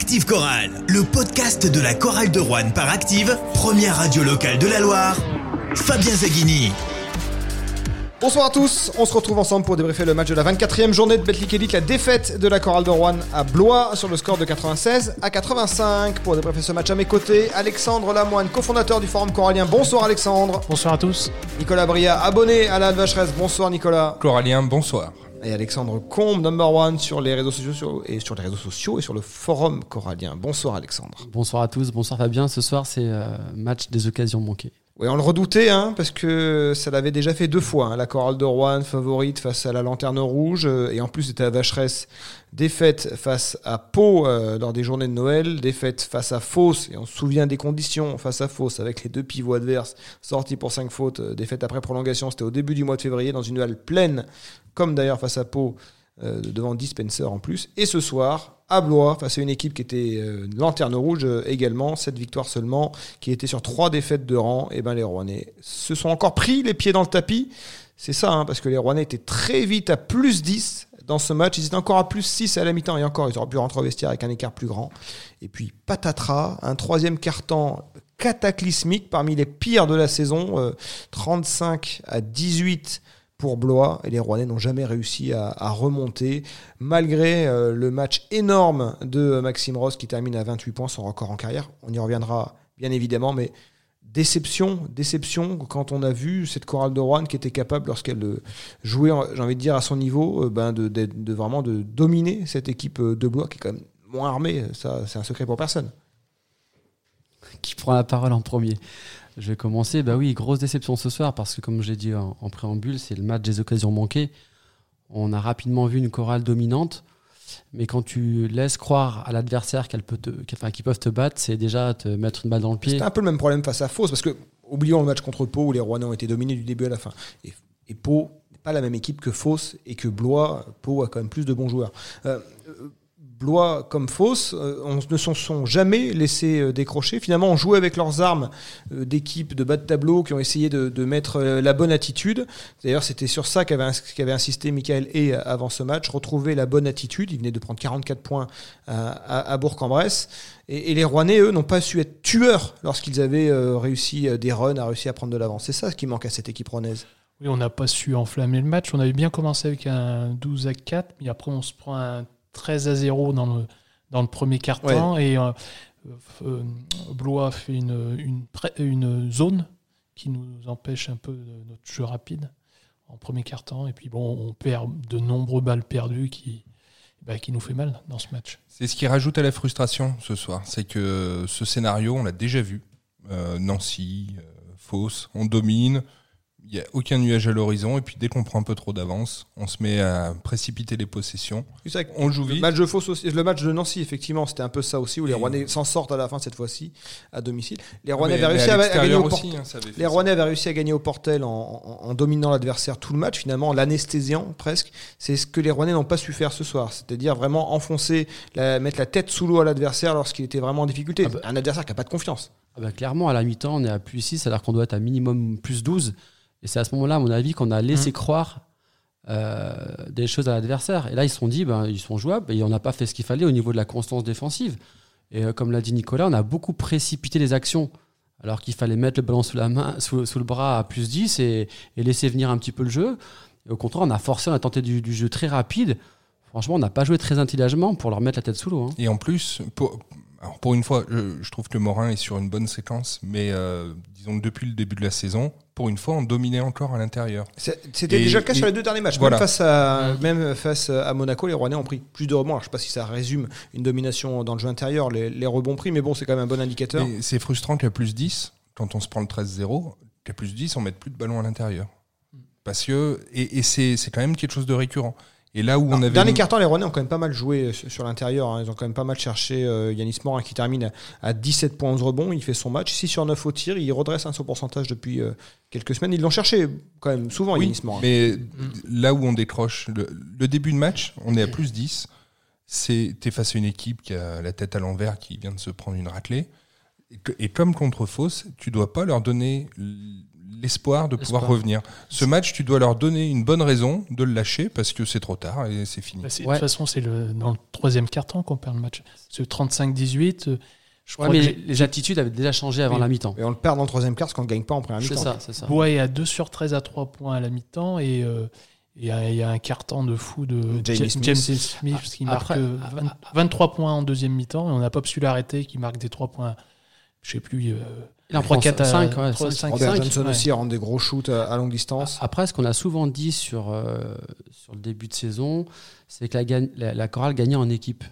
Active Chorale, le podcast de la chorale de Rouen par Active, première radio locale de la Loire. Fabien Zaghini. Bonsoir à tous, on se retrouve ensemble pour débriefer le match de la 24e journée de Betclic Elite, la défaite de la chorale de Rouen à Blois sur le score de 96 à 85. Pour débriefer ce match à mes côtés, Alexandre Lamoine, cofondateur du Forum Corallien. Bonsoir Alexandre. Bonsoir à tous. Nicolas Bria, abonné à la Vacheresse. Bonsoir Nicolas. Corallien, bonsoir. Et Alexandre Combe, number one sur les réseaux sociaux et sur les réseaux sociaux et sur le forum corallien. Bonsoir Alexandre. Bonsoir à tous, bonsoir Fabien. Ce soir, c'est euh, match des occasions manquées. Oui, on le redoutait, hein, parce que ça l'avait déjà fait deux fois. hein, la chorale de Rouen favorite face à la Lanterne Rouge, euh, et en plus c'était la Vacheresse défaite face à Pau euh, lors des journées de Noël, défaite face à Fos, et on se souvient des conditions face à Fos avec les deux pivots adverses sortis pour cinq fautes, euh, défaite après prolongation, c'était au début du mois de février dans une halle pleine, comme d'ailleurs face à Pau, euh, devant 10 Spencer en plus. Et ce soir, à Blois, face à une équipe qui était euh, lanterne rouge euh, également, cette victoire seulement, qui était sur trois défaites de rang, et ben les Rouennais se sont encore pris les pieds dans le tapis. C'est ça, hein, parce que les Rouennais étaient très vite à plus 10 dans ce match. Ils étaient encore à plus 6 à la mi-temps, et encore, ils auraient pu rentrer au vestiaire avec un écart plus grand. Et puis, patatras, un troisième quart-temps cataclysmique parmi les pires de la saison, euh, 35 à 18 pour Blois et les Rouennais n'ont jamais réussi à, remonter malgré euh, le match énorme de Maxime Ross qui termine à 28 points, son record en carrière. On y reviendra bien évidemment, mais déception, déception quand on a vu cette chorale de Rouen qui était capable lorsqu'elle euh, jouait, j'ai envie de dire à son niveau, euh, ben de, vraiment dominer cette équipe de Blois qui est quand même moins armée. Ça, c'est un secret pour personne. Qui prend la parole en premier Je vais commencer. Bah oui, grosse déception ce soir parce que, comme j'ai dit en, préambule, c'est le match des occasions manquées. On a rapidement vu une chorale dominante, mais quand tu laisses croire à l'adversaire qu'elle peut te, enfin, qu'ils peuvent te battre, c'est déjà te mettre une balle dans le pied. C'était un peu le même problème face à Fos, parce que, oublions le match contre Pau où les Rouennais ont été dominés du début à la fin. Et, et Pau pas la même équipe que Fos et que Blois. Pau a quand même plus de bons joueurs. Euh, Blois comme Fos euh, on ne s'en sont jamais laissés euh, décrocher. Finalement, on jouait avec leurs armes euh, d'équipes de bas de tableau qui ont essayé de, mettre la bonne attitude. D'ailleurs, c'était sur ça qu'avait ins- qu'avait insisté Michael Hay avant ce match, retrouver la bonne attitude. Il venait de prendre 44 points à, Bourg-en-Bresse. Et, les Rouennais, eux, n'ont pas su être tueurs lorsqu'ils avaient réussi des runs, à réussi à prendre de l'avance. C'est ça ce qui manque à cette équipe rouennaise. Oui, on n'a pas su enflammer le match. On avait bien commencé avec un 12 à 4, mais après on se prend un 13 à 0 dans le, dans le premier quart-temps. Et euh, euh, Blois fait une, une, zone qui nous empêche un peu de notre jeu rapide en premier quart-temps. Et puis bon, on perd de nombreux balles perdues qui, bah, qui nous fait mal dans ce match. C'est ce qui rajoute à la frustration ce soir. C'est que ce scénario, on l'a déjà vu. Euh, Nancy, Fausse, on domine. Il n'y a aucun nuage à l'horizon. Et puis dès qu'on prend un peu trop d'avance, on se met à précipiter les possessions. C'est ça que- On joue Le vite. match de Fos aussi- le match de Nancy, effectivement, c'était un peu ça aussi, où les Et- Rouennais s'en sortent à la fin cette fois-ci, à domicile. Les Rouennais avaient réussi à, à gagner au aussi, hein, Les. Rouennais avaient réussi à gagner au Portel en, en- en dominant l'adversaire tout le match, finalement, en l'anesthésiant presque. C'est ce que les Rouennais n'ont pas su faire ce soir, c'est-à-dire vraiment enfoncer, la- mettre la tête sous l'eau à l'adversaire lorsqu'il était vraiment en difficulté. Ah bah. Un adversaire qui n'a pas de confiance. Ah bah, clairement, à la mi-temps, on est à plus 6, alors qu'on doit être à minimum plus 12. Et c'est à ce moment-là, à mon avis, qu'on a laissé croire euh, des choses à l'adversaire. Et là, ils se sont dit, ben, ils sont jouables, et on n'a pas fait ce qu'il fallait au niveau de la constance défensive. Et euh, comme l'a dit Nicolas, on a beaucoup précipité les actions, alors qu'il fallait mettre le ballon sous, la main, sous, sous le bras à plus 10 et, et laisser venir un petit peu le jeu. Et au contraire, on a forcé, on a tenté du, du jeu très rapide. Franchement, on n'a pas joué très intelligemment pour leur mettre la tête sous l'eau. hein. Et en plus, pour, alors pour une fois, je, je trouve que Morin est sur une bonne séquence, mais euh, disons que depuis le début de la saison, pour une fois, on dominait encore à l'intérieur. C'était déjà le cas et- sur les deux derniers matchs. voilà. Même, face à, même face à Monaco, les Rouennais ont pris plus de rebonds. Alors, je ne sais pas si ça résume une domination dans le jeu intérieur, les, les rebonds pris, mais bon, c'est quand même un bon indicateur. C'est frustrant qu'à plus 10, quand on se prend le 13-0, qu'à plus 10, on mette plus de ballon à l'intérieur. Parce que, et, c'est quand même quelque chose de récurrent. Et là où on avait. Dernier carton, les Rouennais ont quand même pas mal joué sur, l'intérieur. hein. Ils ont quand même pas mal cherché euh, Yanis Morin qui termine à, à 17 points 11 rebonds. Il fait son match. 6 sur 9 au tir. Il redresse un son pourcentage depuis euh, quelques semaines. Ils l'ont cherché quand même souvent, Oui, Yanis Morin. mais là où on décroche, le, le début de match, on est à plus 10. C'est t'es face à une équipe qui a la tête à l'envers, qui vient de se prendre une raclée. Et, que- et comme contre Fausse, tu dois pas leur donner l'espoir de pouvoir revenir. Ce match, tu dois leur donner une bonne raison de le lâcher parce que c'est trop tard et c'est fini. Bah, c'est- Ouais. De toute façon, c'est le, dans le troisième quart-temps qu'on perd le match. Ce 35-18, euh, je Ouais, crois mais que les, attitudes avaient déjà changé avant Oui. la mi-temps. Et on le perd dans le troisième quart parce qu'on ne gagne pas en première C'est mi-temps. ça, c'est ça. Bois est à 2 sur 13 à 3 points à la mi-temps et euh, il y, a- il y a un quart-temps de fou de Smith. James Smith qui marque euh, 20 23 points en deuxième mi-temps et on n'a pas su l'arrêter qui marque des 3 points. Je sais plus. euh, Il en 3, prend 4 à 5, ouais, 3, 5. 5, Robert 5, Johnson ouais. aussi rend des gros shoots à, à longue distance. Après, ce qu'on a souvent dit sur, euh, sur le début de saison, c'est que la, gagne- la, la chorale gagnait en équipe.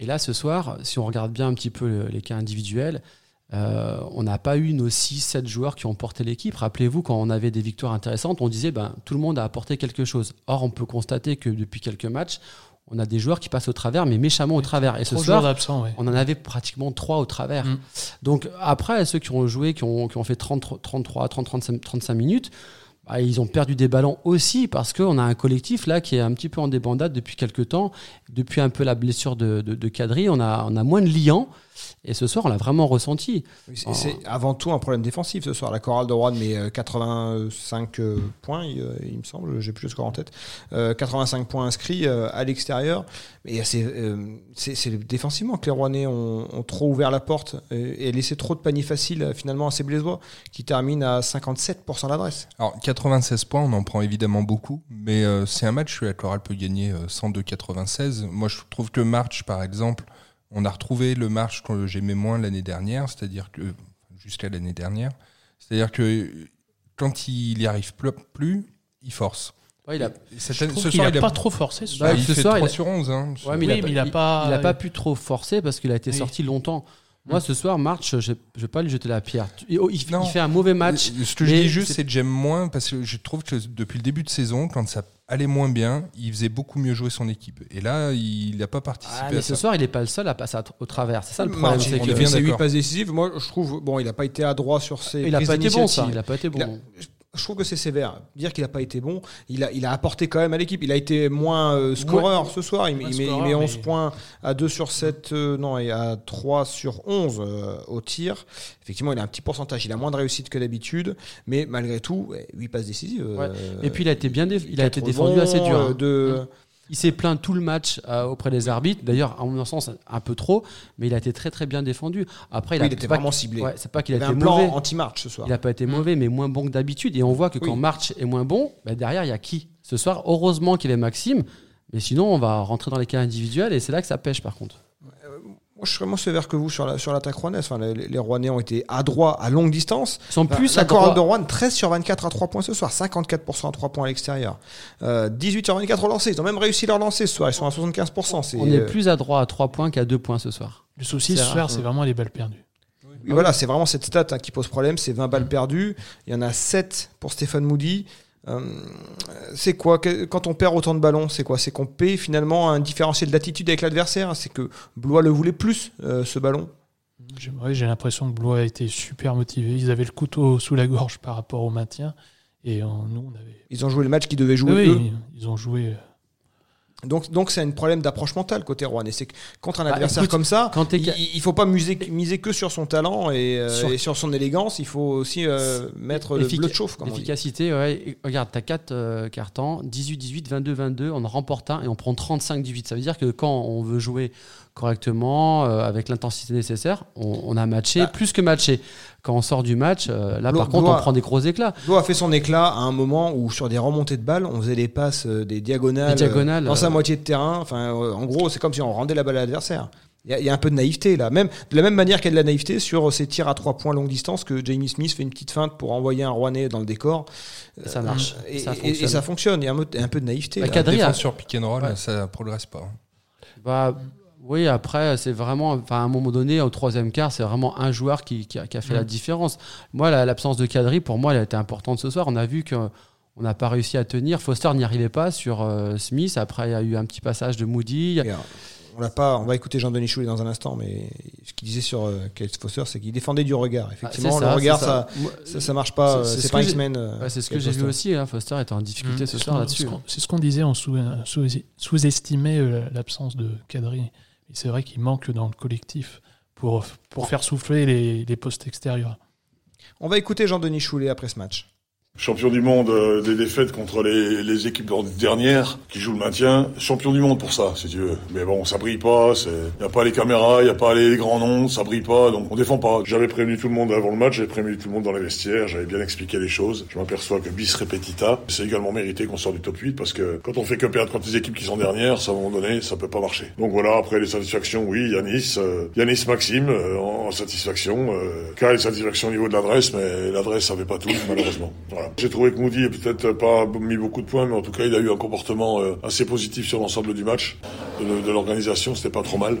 Et là, ce soir, si on regarde bien un petit peu le- les cas individuels, euh, on n'a pas eu nos 6-7 joueurs qui ont porté l'équipe. Rappelez-vous, quand on avait des victoires intéressantes, on disait ben, tout le monde a apporté quelque chose. Or, on peut constater que depuis quelques matchs, on a des joueurs qui passent au travers, mais méchamment au travers. Et ce soir, ouais. on en avait pratiquement trois au travers. Mm. Donc après, ceux qui ont joué, qui ont, qui ont fait 30, 33, 30, 35, 35 minutes, bah, ils ont perdu des ballons aussi parce qu'on a un collectif là qui est un petit peu en débandade depuis quelques temps. Depuis un peu la blessure de, de, de Kadri, on a, on a moins de liants. Et ce soir, on l'a vraiment ressenti. Oui, c'est- avant tout un problème défensif ce soir. La chorale de Rouen met euh, 85 euh, points, il, euh, il me semble, j'ai plus le score en tête. Euh, 85 points inscrits euh, à l'extérieur. Mais c'est euh, défensivement que les Rouennais ont, ont trop ouvert la porte euh, et laissé trop de paniers faciles euh, finalement à ces Blésois qui terminent à 57% d'adresse. Alors 96 points, on en prend évidemment beaucoup, mais euh, c'est un match que la chorale peut gagner euh, 102-96. Moi, je trouve que le match, par exemple, on a retrouvé le match que j'aimais moins l'année dernière, c'est-à-dire que jusqu'à l'année dernière, c'est-à-dire que quand il y arrive plus, il force. Ouais, il a, Cette Je trouve ce qu'il soir, a il a pas trop forcé ce Bah, soir. il ce fait soir, 3 il a- sur 11. Hein. Ouais, mais Oui, il a, mais il a pas- il a pas pu trop forcer parce qu'il a été Oui. sorti longtemps. Moi, ce soir, March, je ne vais pas lui jeter la pierre. Il, il- Non. il fait un mauvais match. Ce que je dis juste, c'est- c'est que j'aime moins parce que je trouve que depuis le début de saison, quand ça allait moins bien, il faisait beaucoup mieux jouer son équipe. Et là, il n'a pas participé Ah, mais à ce ça. soir, il n'est pas le seul à passer à- au travers. C'est ça le problème. C'est il que- a bien fait ses 8 d'accord. passes décisives. Moi, je trouve, bon, il n'a pas été adroit sur ses Il n'a prises pas été bon, ça. Il n'a pas été bon. Je trouve que c'est sévère. Dire qu'il n'a pas été bon, il a, il a apporté quand même à l'équipe. Il a été moins euh, scoreur ce soir. Il, met, il met 11 mais- points à 2 sur 7, euh, non, et à 3 sur 11 euh, au tir. Effectivement, il a un petit pourcentage. Il a moins de réussite que d'habitude, mais malgré tout, ouais, 8 passes décisives. Ouais. euh, Et puis, il a été bien déf- il a été défendu assez dur. euh, hein. de- Il s'est plaint tout le match euh, auprès des arbitres. D'ailleurs, à mon sens, un peu trop, mais il a été très très bien défendu. Après, Oui, a il était pas- vraiment ciblé. Ouais, c'est pas qu'il Il a été un plan mauvais. anti-march ce soir. Il n'a pas été mauvais, mais moins bon que d'habitude. Et on voit que Oui. quand March est moins bon, bah, derrière, il y a qui Ce soir, heureusement qu'il avait Maxime. Mais sinon, on va rentrer dans les cas individuels et c'est là que ça pêche par contre. Moi, je serais moins sévère que vous sur la- sur l'attaque rouennaise. Enfin, les, les Rouennais ont été adroits à longue distance. Ils sont Enfin, plus la chorale de adroits. Rouen, 13 sur 24 à 3 points ce soir, 54% à 3 points à l'extérieur. Euh, 18 sur 24 relancés. Ils ont même réussi leur lancer ce soir. Ils sont à 75%. C'est, On est euh, plus adroit à 3 points qu'à 2 points ce soir. Le souci C'est ce rare. soir, c'est vraiment les balles perdues. oui, voilà, c'est vraiment cette stat hein, qui pose problème. C'est 20 balles perdues. Il y en a 7 pour Stéphane Moody. Euh, c'est quoi quand on perd autant de ballons C'est quoi? C'est qu'on paie finalement un différentiel d'attitude avec l'adversaire? C'est que Blois le voulait plus euh, ce ballon. J'ai ouais, j'ai l'impression que Blois a été super motivé. Ils avaient le couteau sous la gorge par rapport au maintien. Et euh, nous, on avait. Ils ont joué le match qu'ils devaient jouer Oui, eux. ils ont joué. Euh, Donc, donc c'est un problème d'approche mentale côté Rouen. Et c'est que contre un Bah, adversaire écoute, comme ça, quand il, il faut pas muser, miser que sur son talent et, euh, Sur- et sur son élégance. Il faut aussi euh, mettre le bleu de chauffe. Comme. L'efficacité, ouais. Regarde, tu as 4 cartons, 18-18, 22-22, on en remporte un et on prend 35-18. Ça veut dire que quand on veut jouer correctement, euh, avec l'intensité nécessaire, on, on a matché, Bah. plus que matché. Quand on sort du match, euh, là Blo- par contre, Blois- on prend des gros éclats. Blois a fait son éclat à un moment où sur des remontées de balles, on faisait des passes, euh, des diagonales, euh, dans sa euh, moitié de terrain. Enfin, euh, en gros, c'est comme si on rendait la balle à l'adversaire. Il y, a- il y a un peu de naïveté là, même de la même manière qu'il y a de la naïveté sur ces tirs à trois points longue distance que Jamie Smith fait une petite feinte pour envoyer un Rouennais dans le décor. Ça marche. Et ça et- et fonctionne. ça fonctionne. Il y a un, peu- un peu de naïveté. Bah, là. Kadri a- Défense sur pick and roll, Ouais. ça progresse pas. Bah, oui, après, c'est vraiment, enfin, à un moment donné, au troisième quart, c'est vraiment un joueur qui, qui a, qui a fait Mm. la différence. Moi, la- l'absence de Kadri, pour moi, elle a été importante ce soir. On a vu qu'on n'a pas réussi à tenir. Foster n'y arrivait pas sur euh, Smith. Après, il y a eu un petit passage de Moody. Euh, on l'a pas. On va écouter Jean-Denis Choulet dans un instant, mais ce qu'il disait sur euh, Kate Foster, c'est qu'il défendait du regard. Ah, Effectivement, c'est le regard, ça, ça, ça marche pas. C'est- euh, pas que une j'ai- semaine. euh, ouais, c'est ce que j'ai vu Foster. aussi. hein. Foster était en difficulté Mmh, ce soir là-dessus. C'est ce qu'on disait, on sous- sous- sous-estimait euh, l'absence de Kadri. C'est vrai qu'il manque dans le collectif pour, pour faire souffler les, les postes extérieurs. On va écouter Jean-Denis Choulet après ce match. Champion du monde euh, des défaites contre les, les équipes dernières qui jouent le maintien. Champion du monde pour ça, si tu veux. Mais bon, ça brille pas. Il n'y a pas les caméras, il n'y a pas les grands noms, ça brille pas, donc on défend pas. J'avais prévenu tout le monde avant le match, j'avais prévenu tout le monde dans les vestiaires, j'avais bien expliqué les choses. Je m'aperçois que bis repetita, c'est également mérité qu'on sorte du top 8 parce que quand on fait que perdre contre les équipes qui sont dernières, ça, à un moment donné, ça peut pas marcher. Donc voilà, après les satisfactions, oui, Yanis, euh, Yanis Maxime, euh, en, satisfaction. Euh, Kyle, satisfaction au niveau de l'adresse, mais l'adresse savait pas tout, malheureusement. J'ai trouvé que Moody peut-être pas mis beaucoup de points, mais en tout cas, il a eu un comportement euh, assez positif sur l'ensemble du match. De, l'organisation, c'était pas trop mal.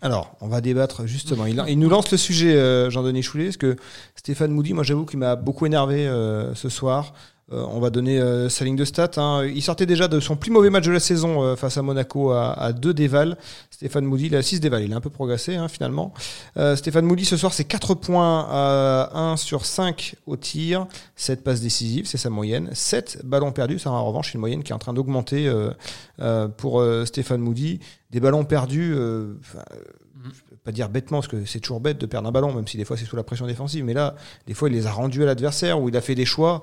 Alors, on va débattre justement. Il, nous lance le sujet, euh, Jean-Denis Choulet, parce que Stéphane Moody, moi j'avoue qu'il m'a beaucoup énervé euh, ce soir. Euh, on va donner euh, sa ligne de stats. Hein. Il sortait déjà de son plus mauvais match de la saison euh, face à Monaco à, 2 déval. Stéphane Moody, il a 6 déval. Il a un peu progressé hein, finalement. Stéphane Moody, ce soir, c'est 4 points à 1 sur 5 au tir. 7 passes décisives, c'est sa moyenne. 7 ballons perdus, ça en revanche une moyenne qui est en train d'augmenter pour Stéphane Moody. Des ballons perdus, pas dire bêtement, parce que c'est toujours bête de perdre un ballon, même si des fois c'est sous la pression défensive. Mais là, des fois, il les a rendus à l'adversaire, ou il a fait des choix.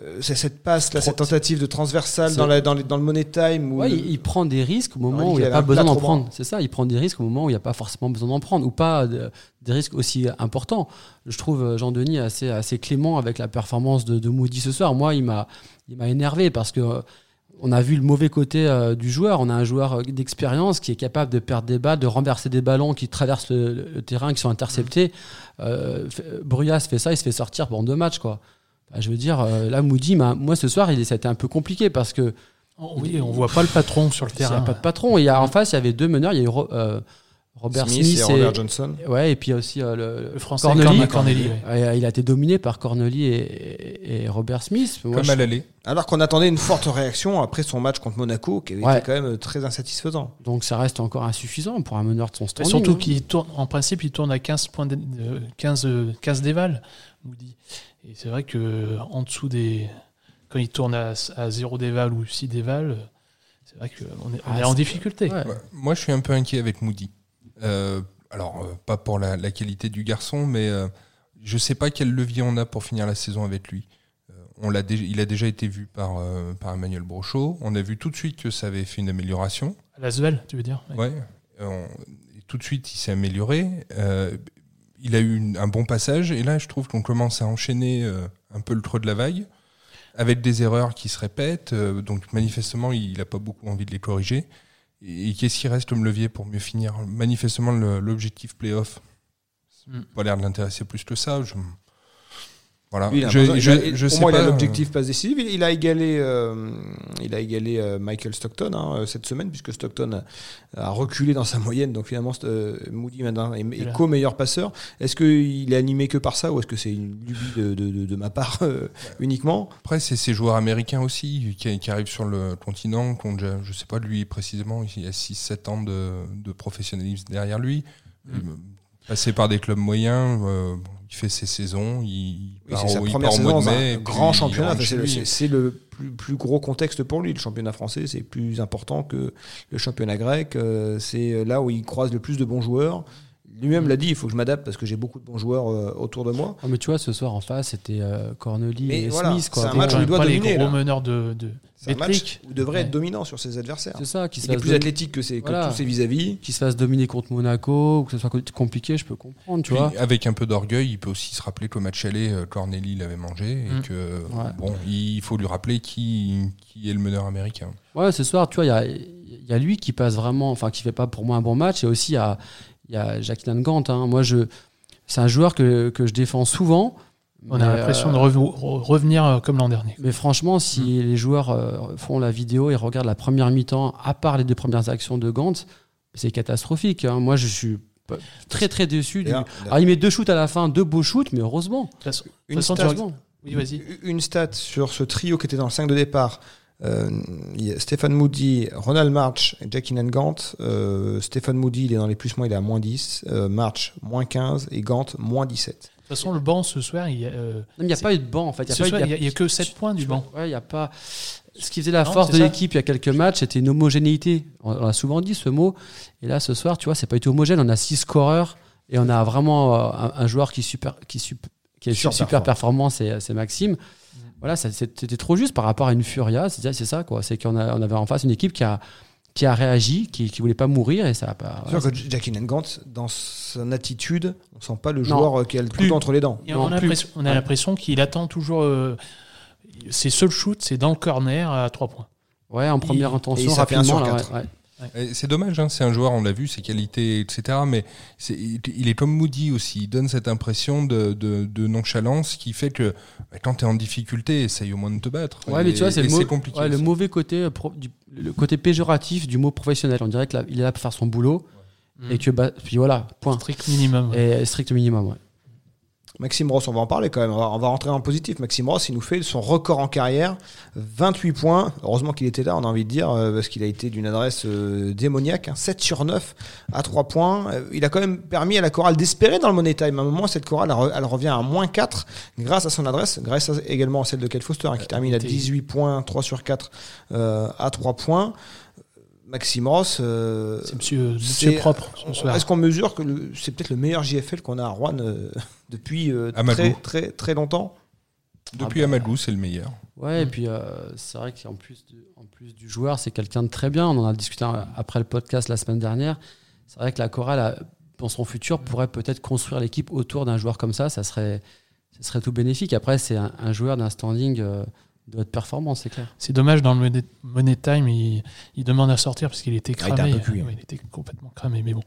Euh, c'est cette passe, là, cette tentative de transversale dans, dans, le money time. Où il, prend des risques au moment où il n'y a pas besoin d'en prendre. C'est ça, il prend des risques au moment où il n'y a pas forcément besoin d'en prendre, ou pas des risques aussi importants. Je trouve euh, Jean-Denis assez, assez clément avec la performance de, Moody ce soir. Moi, il m'a énervé parce que euh, on a vu le mauvais côté du joueur. On a un joueur d'expérience qui est capable de perdre des balles, de renverser des ballons qui traversent le, terrain, qui sont interceptés. Euh, Bruyas fait ça, il se fait sortir pendant deux matchs. quoi. Bah, je veux dire, euh, là, Moody, moi, ce soir, il, ça a été un peu compliqué parce que. Oh, oui, on voit pas le patron sur le terrain. Il n'y a pas de patron. Et en face, il y avait deux meneurs. Il y a eu euh, Robert Smith, et, Robert Johnson. Ouais, et puis aussi euh, le, français Corneli. Il a été dominé par Corneli et, Robert Smith. Comme à l'aller. Alors qu'on attendait une forte réaction après son match contre Monaco, qui avait été quand même très insatisfaisant. Donc ça reste encore insuffisant pour un meneur de son standing. surtout hein. qu'il tourne, en principe, il tourne à 15 points, de, 15, 15 déval, Moody. Et c'est vrai que en dessous des. Quand il tourne à, à 0 déval ou 6 déval, c'est vrai qu'on est, on est ah, en difficulté. Moi, je suis un peu inquiet avec Moody. Euh, alors, euh, pas pour la, qualité du garçon, mais euh, je ne sais pas quel levier on a pour finir la saison avec lui. On l'a il a déjà été vu par, par Emmanuel Brochot. On a vu tout de suite que ça avait fait une amélioration. À la tu veux dire? Ouais. tout de suite, il s'est amélioré il a eu un bon passage. Et là je trouve qu'on commence à enchaîner euh, un peu le creux de la vague avec des erreurs qui se répètent. Euh, donc manifestement il n'a pas beaucoup envie de les corriger. Et, qu'est-ce qui reste comme levier pour mieux finir? Manifestement l'objectif playoff mm. pas l'air de l'intéresser plus que ça. Je, voilà. je, je, je, sais il a l'objectif passe décisive. Il, a égalé, euh, il a égalé euh, Michael Stockton hein, euh, cette semaine puisque Stockton a, reculé dans sa moyenne. Donc finalement, Moody maintenant est, co-meilleur passeur. Est-ce qu'il est animé que par ça ou est-ce que c'est une lubie de, de, de, ma part uniquement? Après, c'est ces joueurs américains aussi qui, qui, arrivent sur le continent, qui ont déjà, je sais pas lui précisément, il y a 6-7 ans de, de professionnalisme derrière lui. Mm. Passé par des clubs moyens il fait ses saisons, il c'est sa première saison grand championnat. C'est le, plus, gros contexte pour lui. Le championnat français, c'est plus important que le championnat grec. Euh, c'est là où il croise le plus de bons joueurs. Lui-même l'a dit, il faut que je m'adapte parce que j'ai beaucoup de bons joueurs euh, autour de moi. Oh, mais tu vois, ce soir en face, c'était euh, Corneli et Smith. C'est un match où il doit dominer. Les gros meneurs de, c'est un match où il devrait être dominant sur ses adversaires. C'est ça, qui il est plus athlétique que, ses, tous ses vis-à-vis. Qui se fasse dominer contre Monaco, ou que ce soit compliqué, je peux comprendre. Tu vois. Avec un peu d'orgueil, il peut aussi se rappeler qu'au match aller, euh, Corneli l'avait mangé et mm. que bon, il faut lui rappeler qui, qui est le meneur américain. Ouais, ce soir, tu vois, il y a, y a, lui qui passe vraiment, enfin, qui fait pas pour moi un bon match, et aussi il y a, y a Jacqueline Gant. Hein. Moi, je, c'est un joueur que, que je défends souvent. On a l'impression de revenir euh, comme l'an dernier. Mais franchement, si mm. les joueurs euh, font la vidéo et regardent la première mi-temps, à part les deux premières actions de Gant, c'est catastrophique. Hein. Moi, je suis très très déçu. Du... Alors, il met deux shoots à la fin, deux beaux shoots, mais heureusement. Une, stat, une stat sur ce trio qui était dans le 5 de départ. Euh, Stéphane Moody, Ronald March et Jackie Gant. Euh, Stéphane Moody, il est dans les plus-moins, il est à moins 10. March, moins 15. Et Gant, moins 17 toute façon, le banc ce soir, il n'y a, euh, a pas eu de banc en fait. Il n'y a, que 7 points du banc. Ouais, il y a pas. Ce qui faisait la force de l'équipe il y a quelques matchs, c'était une homogénéité. On, a souvent dit ce mot. Et là, ce soir, tu vois, c'est pas du tout homogène. On a 6 scoreurs et on a vraiment euh, un, joueur qui, super, qui, qui est super, super performant, c'est Maxime. Voilà, c'était trop juste par rapport à une Furia. C'est ça, quoi. C'est qu'on on avait en face une équipe qui a, qui a réagi, qui ne voulait pas mourir et ça a pas. Voilà, que Jackie Nengant, dans son attitude, on sent pas le joueur euh, qui a le plus entre les dents. on, a l'impression qu'il attend toujours. Euh, ses seuls shoots, c'est dans le corner à 3 points. Ouais, en première intention, rapidement. Là, ouais, c'est dommage, hein, c'est un joueur, on l'a vu, ses qualités, etc. Mais il est comme Moody aussi. Il donne cette impression de, nonchalance qui fait que bah, quand tu es en difficulté, essaye au moins de te battre. Ouais, mais tu vois, c'est le, le, mauvais côté, euh, le côté péjoratif du mot professionnel. On dirait qu'il est là pour faire son boulot. Et que, bah, puis voilà, point. Strict minimum. Et strict minimum, ouais. Maxime Ross, on va en parler quand même. On va, rentrer en positif. Maxime Ross, il nous fait son record en carrière 28 points. Heureusement qu'il était là, on a envie de dire, euh, parce qu'il a été d'une adresse euh, démoniaque. 7 hein. sur 9 à 3 points. Euh, il a quand même permis à la chorale d'espérer dans le Money Time. À un moment, cette chorale, elle, revient à moins 4 grâce à son adresse, grâce également à celle de Kate Foster, hein, qui termine à 18 points, 3 sur 4 à 3 points. Maxime Ross. c'est monsieur, propre. Est-ce qu'on mesure que c'est peut-être le meilleur JFL qu'on a à Rouen depuis euh, très, très, très longtemps? Depuis ah bah, Amadou, c'est le meilleur. Ouais, et puis euh, c'est vrai qu'en plus, en plus du joueur, c'est quelqu'un de très bien. On en a discuté après le podcast la semaine dernière. C'est vrai que la chorale, dans son futur, pourrait peut-être construire l'équipe autour d'un joueur comme ça. Ça serait, ça serait tout bénéfique. Après, c'est un, joueur d'un standing. Euh, de votre performance, c'est clair. C'est dommage, dans le Money Time, il, demande à sortir parce qu'il était cramé. Ah, il, était complètement cramé, mais bon.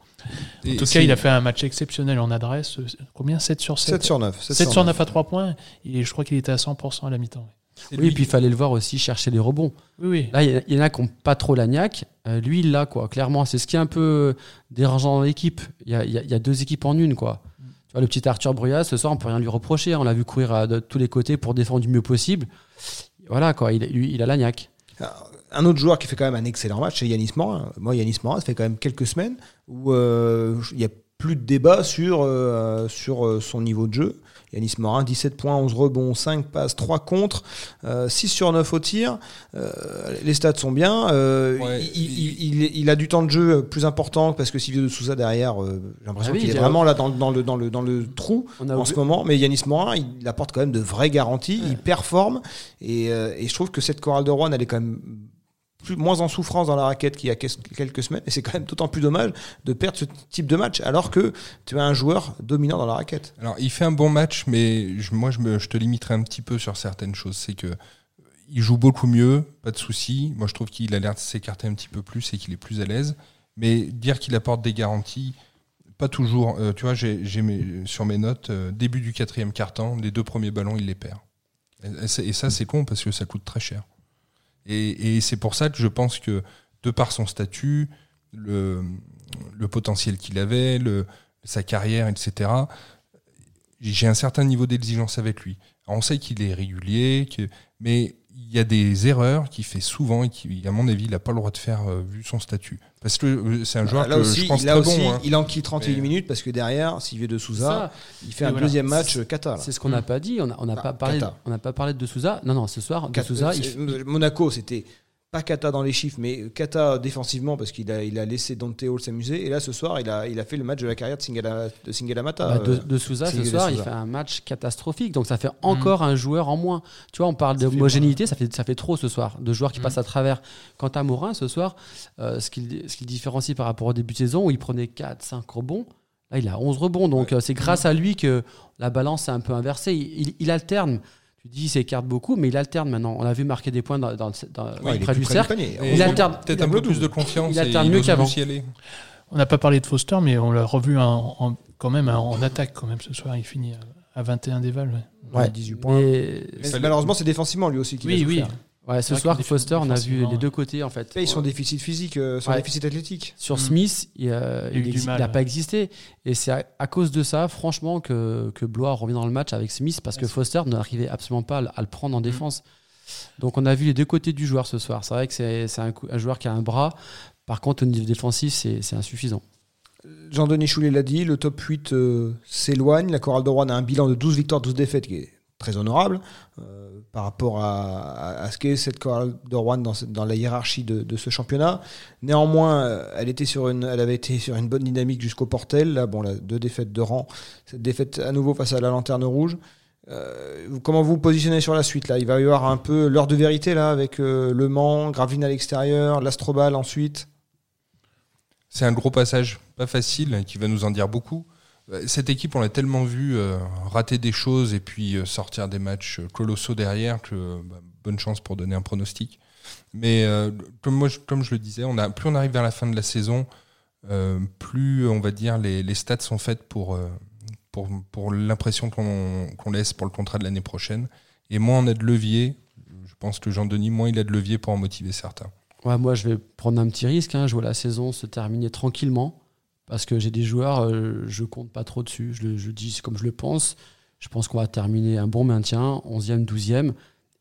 en tout cas, il a fait un match exceptionnel en adresse. Combien 7 sur 7 7 sur 9. 7, sur 9 à 3 points. Et je crois qu'il était à 100% à la mi-temps. Oui, et puis il fallait le voir aussi chercher les rebonds. Oui, oui. Là, il y, en a qui n'ont pas trop la niaque. Euh, lui, il l'a, quoi. Clairement, c'est ce qui est un peu dérangeant dans l'équipe. Il y a, y a, deux équipes en une, quoi. Tu vois, le petit Arthur Bruyas, ce soir, on peut rien lui reprocher. On l'a vu courir de tous les côtés pour défendre du mieux possible voilà, quoi, il, il a l'agnac. Un autre joueur qui fait quand même un excellent match, c'est Yanis Morin. Moi, Yanis Morin, ça fait quand même quelques semaines où euh, il n'y a plus de débat sur, euh, sur euh, son niveau de jeu. Yanis Morin, 17 points, 11 rebonds, 5 passes, 3 contre, 6 euh, sur 9 au tir. Euh, les stats sont bien. Euh, il, a du temps de jeu plus important parce que Silvio de Souza derrière, j'ai l'impression ah qu'il est vraiment là dans, le, dans, le, dans le trou en ce moment. Mais Yanis Morin, il apporte quand même de vraies garanties. Il performe. Et, et, je trouve que cette chorale de Rouen, elle est quand même moins en souffrance dans la raquette qu'il y a quelques semaines. Et c'est quand même d'autant plus dommage de perdre ce type de match alors que tu as un joueur dominant dans la raquette. Alors, il fait un bon match, mais moi, je, me, te limiterai un petit peu sur certaines choses. C'est que il joue beaucoup mieux, pas de souci. Moi, je trouve qu'il a l'air de s'écarter un petit peu plus et qu'il est plus à l'aise. Mais dire qu'il apporte des garanties, pas toujours. Euh, tu vois, j'ai sur mes notes, euh, début du quatrième quart-temps, les deux premiers ballons, il les perd. et ça, c'est con parce que ça coûte très cher. Et, c'est pour ça que je pense que, de par son statut, le, le potentiel qu'il avait, le, sa carrière, etc., j'ai un certain niveau d'exigence avec lui. on sait qu'il est régulier, que, mais il y a des erreurs qu'il fait souvent et qui, à mon avis, il n'a pas le droit de faire euh, vu son statut. Parce que euh, c'est un joueur que je pense très bon. Hein. Il enquille 31 minutes parce que derrière, Sylvie de Souza, il fait un deuxième match Qatar. C'est ce qu'on n'a pas dit. On n'a pas, parlé, on n'a pas parlé de Souza. Non, non, ce soir, de Souza. Monaco, c'était pas Kata dans les chiffres, mais Kata défensivement parce qu'il a, il a laissé Dante Hall s'amuser. Et là, ce soir, il a, il a fait le match de la carrière de Singala, de Singalamata. Bah, de, de, Souza, ce soir, il fait un match catastrophique. Donc ça fait encore mm. un joueur en moins. Tu vois, on parle d'homogénéité, ça fait, ça fait trop ce soir, de joueurs qui mm. passent à travers. Quant à Morin, ce soir, euh, ce qu'il ce différencie par rapport au début de saison où il prenait 4, 5 rebonds. Là, il a 11 rebonds. Donc euh, c'est grâce à lui que la balance s'est un peu inversée. il, il alterne tu dis il s'écarte beaucoup, mais il alterne maintenant. On a vu marquer des points dans, dans, près du cercle. Il alterne peut-être un peu plus de confiance. Il alterne mieux qu'avant. On n'a pas parlé de Foster, mais on l'a revu en, quand même en attaque quand même ce soir. Il finit à 21 déval. Ouais. 18 points. malheureusement, c'est défensivement lui aussi qui oui, oui. Ouais, ce soir, Foster, on a vu les deux côtés en fait. ils sont déficit physique, euh, son déficit athlétique. Sur mm. Smith, il n'a pas existé. Et c'est à, cause de ça, franchement, que, que Blois revient dans le match avec Smith parce que Foster n'arrivait absolument pas à, le prendre en mm. défense. Donc on a vu les deux côtés du joueur ce soir. C'est vrai que c'est un, un, joueur qui a un bras. Par contre, au niveau défensif, c'est insuffisant. Jean-Denis Choulet l'a dit, le top 8 euh, s'éloigne. La Chorale de Rouen a un bilan de 12 victoires, 12 défaites qui est très honorable euh, par rapport à, ce qu'est cette chorale de Rouen dans, dans la hiérarchie de, ce championnat. Néanmoins, euh, elle, était sur une, elle avait été sur une bonne dynamique jusqu'au Portel. Là, bon, deux défaites de rang. Cette défaite à nouveau face à la Lanterne Rouge. Euh, comment vous positionnez sur la suite là? Il va y avoir un peu l'heure de vérité là avec Le Mans, Gravelines à l'extérieur, l'Astrobal ensuite. C'est un gros passage, pas facile, qui va nous en dire beaucoup. Euh, Cette équipe, on l'a tellement vu euh, rater des choses et puis euh, sortir des matchs colossaux derrière que bah, bonne chance pour donner un pronostic. Mais comme je- le disais, plus on arrive vers la fin de la saison, plus on va dire les, stats sont faites pour, pour, l'impression qu'on laisse pour le contrat de l'année prochaine. Et moins on a de levier, je pense que Jean-Denis, moins il a de levier pour en motiver certains. Moi, je vais prendre un petit risque. Hein. Je vois la saison se terminer tranquillement parce que j'ai des joueurs, euh, je compte pas trop dessus. Je, le- je dis comme je le pense. Je pense qu'on va terminer un bon maintien, 11e, 12e.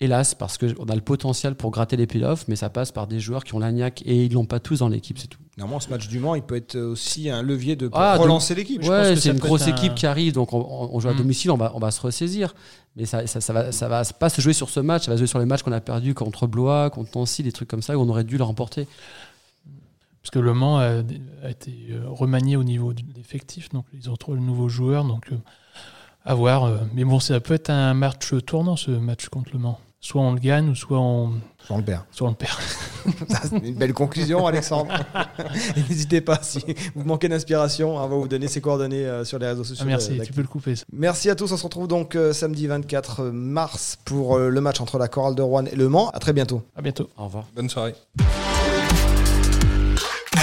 Hélas, parce qu'on a le potentiel pour gratter les playoffs, mais ça passe par des joueurs qui ont l'agnac et ils l'ont pas tous dans l'équipe, c'est tout. Normalement, ce match du Mans, il peut être aussi un levier de Ah, relancer l'équipe. Je pense Ouais, c'est une grosse un- équipe qui arrive, donc on, joue à Mm. domicile, on va, on va se ressaisir. Mais ça, ça, ça va, ça va pas se jouer sur ce match, ça va se jouer sur les matchs qu'on a perdus contre Blois, contre Nancy, des trucs comme ça où on aurait dû le remporter. Parce que Le Mans a, a été euh, remanié au niveau de l'effectif, donc ils ont trouvé le nouveau joueur, donc euh, à voir. euh. Mais bon, ça peut être un match tournant, ce match contre Le Mans. Soit on le gagne, ou soit on, Jean le perd. soit on le perd. C'est une belle conclusion, Alexandre. N'hésitez pas, si vous manquez d'inspiration, on va vous donner ses coordonnées sur les réseaux sociaux. Ah, merci, tu peux le couper. ça. Merci à tous, on se retrouve donc samedi 24 mars pour le match entre la Chorale de Rouen et Le Mans. À très bientôt. À bientôt. Au revoir. Bonne soirée.